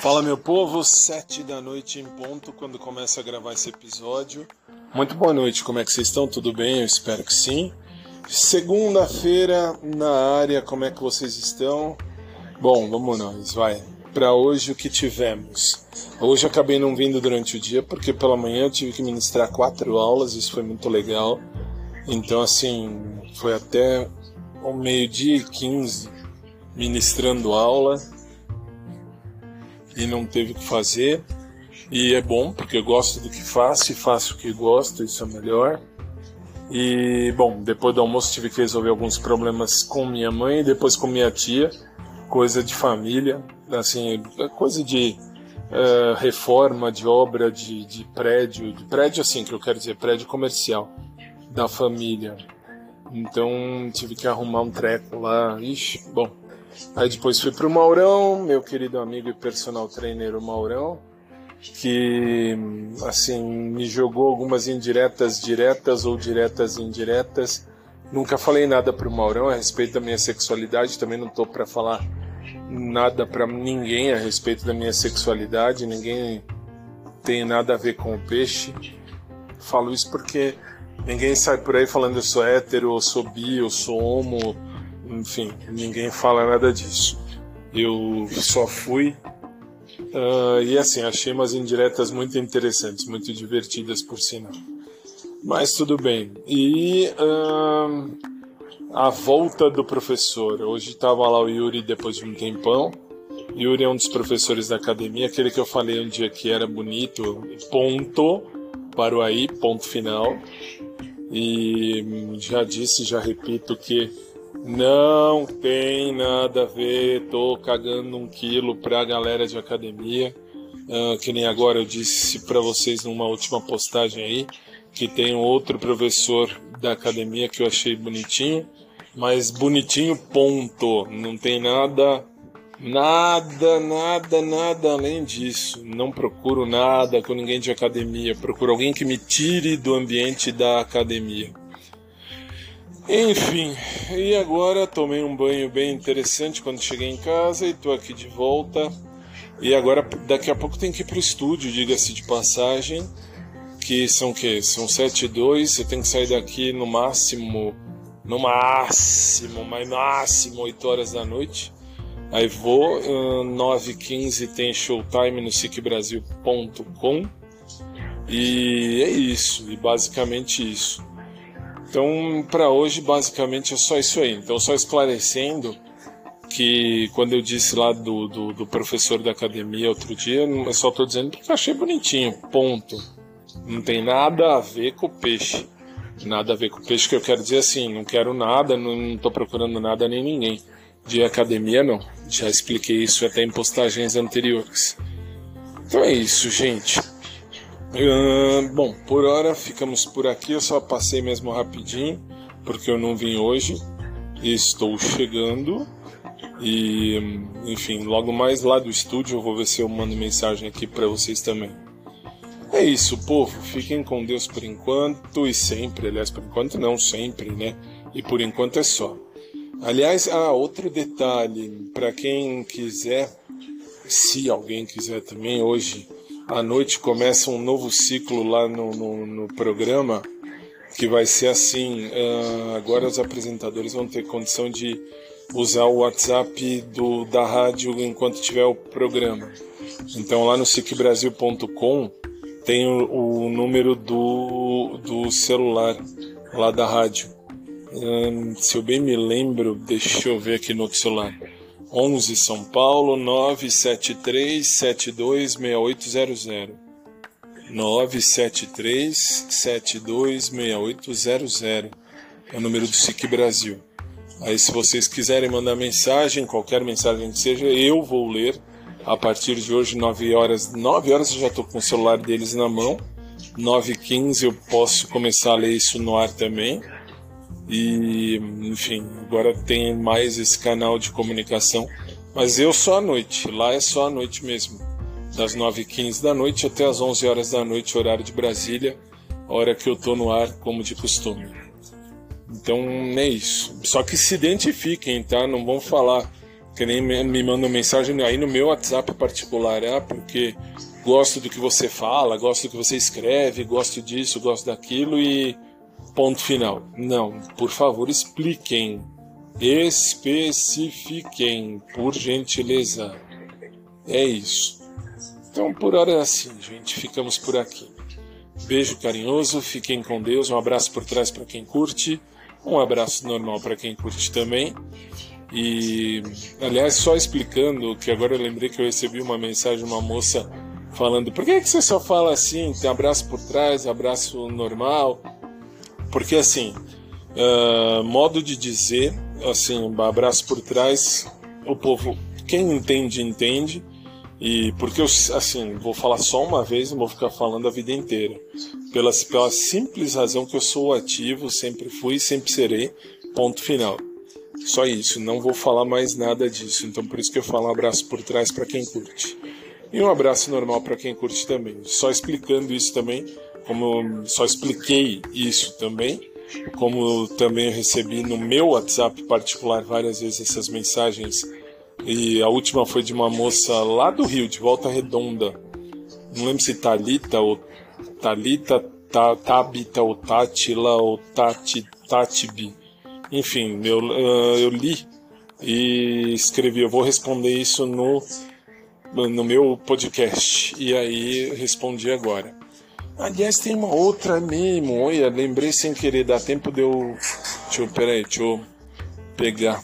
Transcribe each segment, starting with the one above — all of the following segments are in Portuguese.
Fala meu povo, sete da noite em ponto quando começa a gravar esse episódio. Muito boa noite, como é que vocês estão? Tudo bem? Eu espero que sim. Segunda-feira na área, como é que vocês estão? Bom, vamos nós, vai. Para hoje o que tivemos? Hoje acabei não vindo durante o dia porque pela manhã eu tive que ministrar quatro aulas, isso foi muito legal. Então assim, foi até o meio-dia e quinze ministrando aula e não teve o que fazer. E é bom, porque gosto do que faço e faço o que gosto, isso é melhor. E, bom, depois do almoço tive que resolver alguns problemas com minha mãe e depois com minha tia, coisa de família, assim, coisa de uh, reforma, de obra, de, de prédio, de prédio assim, que eu quero dizer, prédio comercial da família. Então tive que arrumar um treco lá, ixi, bom, Aí depois fui pro Maurão, meu querido amigo e personal trainer, o Maurão, que assim me jogou algumas indiretas diretas ou diretas indiretas. Nunca falei nada pro Maurão a respeito da minha sexualidade, também não tô para falar nada para ninguém a respeito da minha sexualidade, ninguém tem nada a ver com o peixe. Falo isso porque ninguém sai por aí falando eu sou hétero, eu sou bi, eu sou homo, enfim, ninguém fala nada disso. Eu só fui. Uh, e assim, achei umas indiretas muito interessantes, muito divertidas por sinal. Mas tudo bem. E uh, a volta do professor. Hoje estava lá o Yuri depois de um tempão. Yuri é um dos professores da academia, aquele que eu falei um dia que era bonito, ponto, para o aí, ponto final. E hum, já disse, já repito que não tem nada a ver, tô cagando um quilo pra galera de academia. Uh, que nem agora eu disse para vocês numa última postagem aí, que tem outro professor da academia que eu achei bonitinho, mas bonitinho ponto, não tem nada, nada, nada, nada além disso. Não procuro nada com ninguém de academia, procuro alguém que me tire do ambiente da academia. Enfim, e agora tomei um banho bem interessante quando cheguei em casa e tô aqui de volta. E agora daqui a pouco tem que ir pro estúdio, diga-se de passagem, que são que são 7 e 2, você tem que sair daqui no máximo, no máximo, mas máximo 8 horas da noite. Aí vou, uh, 9 h 15 tem showtime no sicbrasil.com. E é isso, e basicamente isso. Então, para hoje, basicamente é só isso aí. Então, só esclarecendo que quando eu disse lá do, do, do professor da academia outro dia, eu só estou dizendo porque achei bonitinho, ponto. Não tem nada a ver com o peixe. Nada a ver com o peixe, que eu quero dizer assim, não quero nada, não estou procurando nada nem ninguém. De academia, não. Já expliquei isso até em postagens anteriores. Então é isso, gente. Bom, por hora ficamos por aqui. Eu só passei mesmo rapidinho, porque eu não vim hoje. Estou chegando. E, enfim, logo mais lá do estúdio eu vou ver se eu mando mensagem aqui para vocês também. É isso, povo. Fiquem com Deus por enquanto e sempre. Aliás, por enquanto não, sempre, né? E por enquanto é só. Aliás, ah, outro detalhe. Para quem quiser, se alguém quiser também, hoje à noite começa um novo ciclo lá no, no, no programa que vai ser assim. Uh, agora os apresentadores vão ter condição de usar o WhatsApp do, da rádio enquanto tiver o programa. Então lá no sicbrasil.com tem o, o, número do, do celular lá da rádio. Um, se eu bem me lembro, deixa eu ver aqui no outro celular. 11 São Paulo 973 72 6800 973 72 6800 é o número do SIC Brasil. Aí se vocês quiserem mandar mensagem, qualquer mensagem que seja, eu vou ler a partir de hoje 9 horas, 9 horas eu já estou com o celular deles na mão. 9 h 15 eu posso começar a ler isso no ar também. E, enfim, agora tem mais esse canal de comunicação. Mas eu só à noite, lá é só à noite mesmo. Das 9h15 da noite até as 11 horas da noite, horário de Brasília, hora que eu tô no ar, como de costume. Então é isso. Só que se identifiquem, tá? Não vão falar que nem me mandam mensagem aí no meu WhatsApp particular, ah, porque gosto do que você fala, gosto do que você escreve, gosto disso, gosto daquilo e ponto final. Não, por favor, expliquem, especifiquem, por gentileza. É isso. Então, por hora é assim, gente. Ficamos por aqui. Beijo carinhoso, fiquem com Deus. Um abraço por trás para quem curte, um abraço normal para quem curte também. E, aliás, só explicando que agora eu lembrei que eu recebi uma mensagem de uma moça falando: por que, que você só fala assim? Tem abraço por trás, abraço normal? Porque, assim, uh, modo de dizer, assim, abraço por trás, o povo, quem entende, entende. E porque eu, assim, vou falar só uma vez, não vou ficar falando a vida inteira. Pela, pela simples razão que eu sou ativo, sempre fui e sempre serei, ponto final. Só isso, não vou falar mais nada disso. Então por isso que eu falo um abraço por trás para quem curte. E um abraço normal para quem curte também. Só explicando isso também, como só expliquei isso também, como também eu recebi no meu WhatsApp particular várias vezes essas mensagens e a última foi de uma moça lá do Rio, de Volta Redonda. Não lembro se Talita ou Talita, ta, Tabita ou Tatila ou Tati, Tatibi. Enfim, eu, uh, eu li e escrevi. Eu vou responder isso no, no meu podcast. E aí respondi agora. Aliás, tem uma outra mesmo. Olha, lembrei sem querer. Dá tempo de eu. Deixa eu. Peraí, deixa eu pegar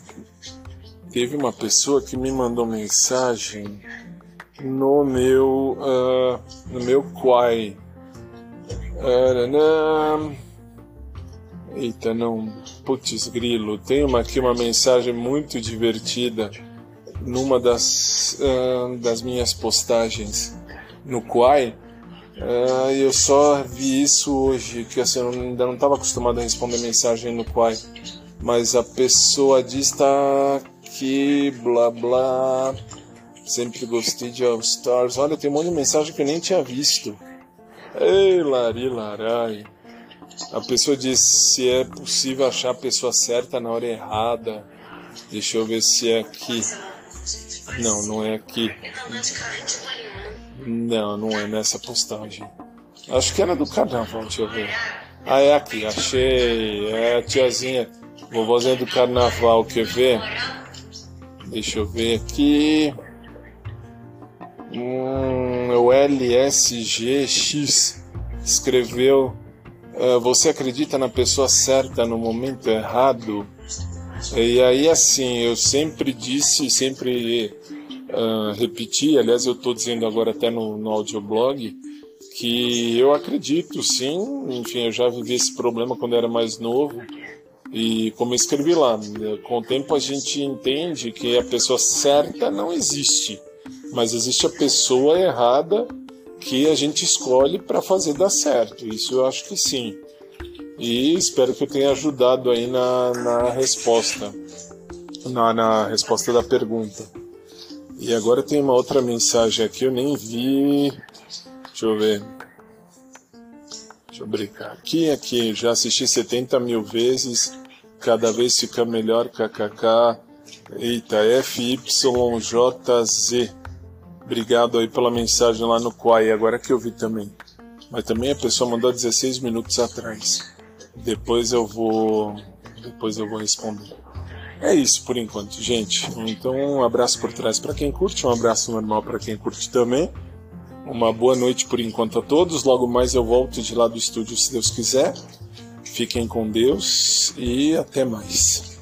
teve uma pessoa que me mandou mensagem no meu uh, no meu Quai. Eita, não. Putz, grilo. Tem uma, aqui uma mensagem muito divertida numa das, uh, das minhas postagens no Quai. Uh, eu só vi isso hoje, que assim, eu ainda não estava acostumado a responder mensagem no Quai. Mas a pessoa diz tá aqui, blá blá. Sempre gostei de All Stars. Olha, tem um monte de mensagem que eu nem tinha visto. Ei, Lari Larai. A pessoa diz se é possível achar a pessoa certa na hora errada. Deixa eu ver se é aqui. Não, não é aqui. Não, não é nessa postagem. Acho que era do carnaval, deixa eu ver. Ah, é aqui, achei. É a tiazinha, vovozinha do carnaval, quer ver? Deixa eu ver aqui. Hum, o LSGX escreveu: uh, Você acredita na pessoa certa no momento errado? E aí, assim, eu sempre disse, sempre uh, repeti, aliás, eu estou dizendo agora até no, no audioblog, que eu acredito sim, enfim, eu já vivi esse problema quando era mais novo e como eu escrevi lá, com o tempo a gente entende que a pessoa certa não existe, mas existe a pessoa errada que a gente escolhe para fazer dar certo. Isso eu acho que sim. E espero que eu tenha ajudado aí na, na resposta, na, na resposta da pergunta. E agora tem uma outra mensagem aqui, eu nem vi. Deixa eu ver. Deixa eu brincar. Aqui, aqui, já assisti 70 mil vezes, cada vez fica melhor, kkk. Eita, FYJZ. Obrigado aí pela mensagem lá no Quai, agora que eu vi também. Mas também a pessoa mandou 16 minutos atrás. Depois eu vou. Depois eu vou responder. É isso por enquanto, gente. Então, um abraço por trás para quem curte, um abraço normal para quem curte também. Uma boa noite por enquanto a todos. Logo mais eu volto de lá do estúdio se Deus quiser. Fiquem com Deus e até mais.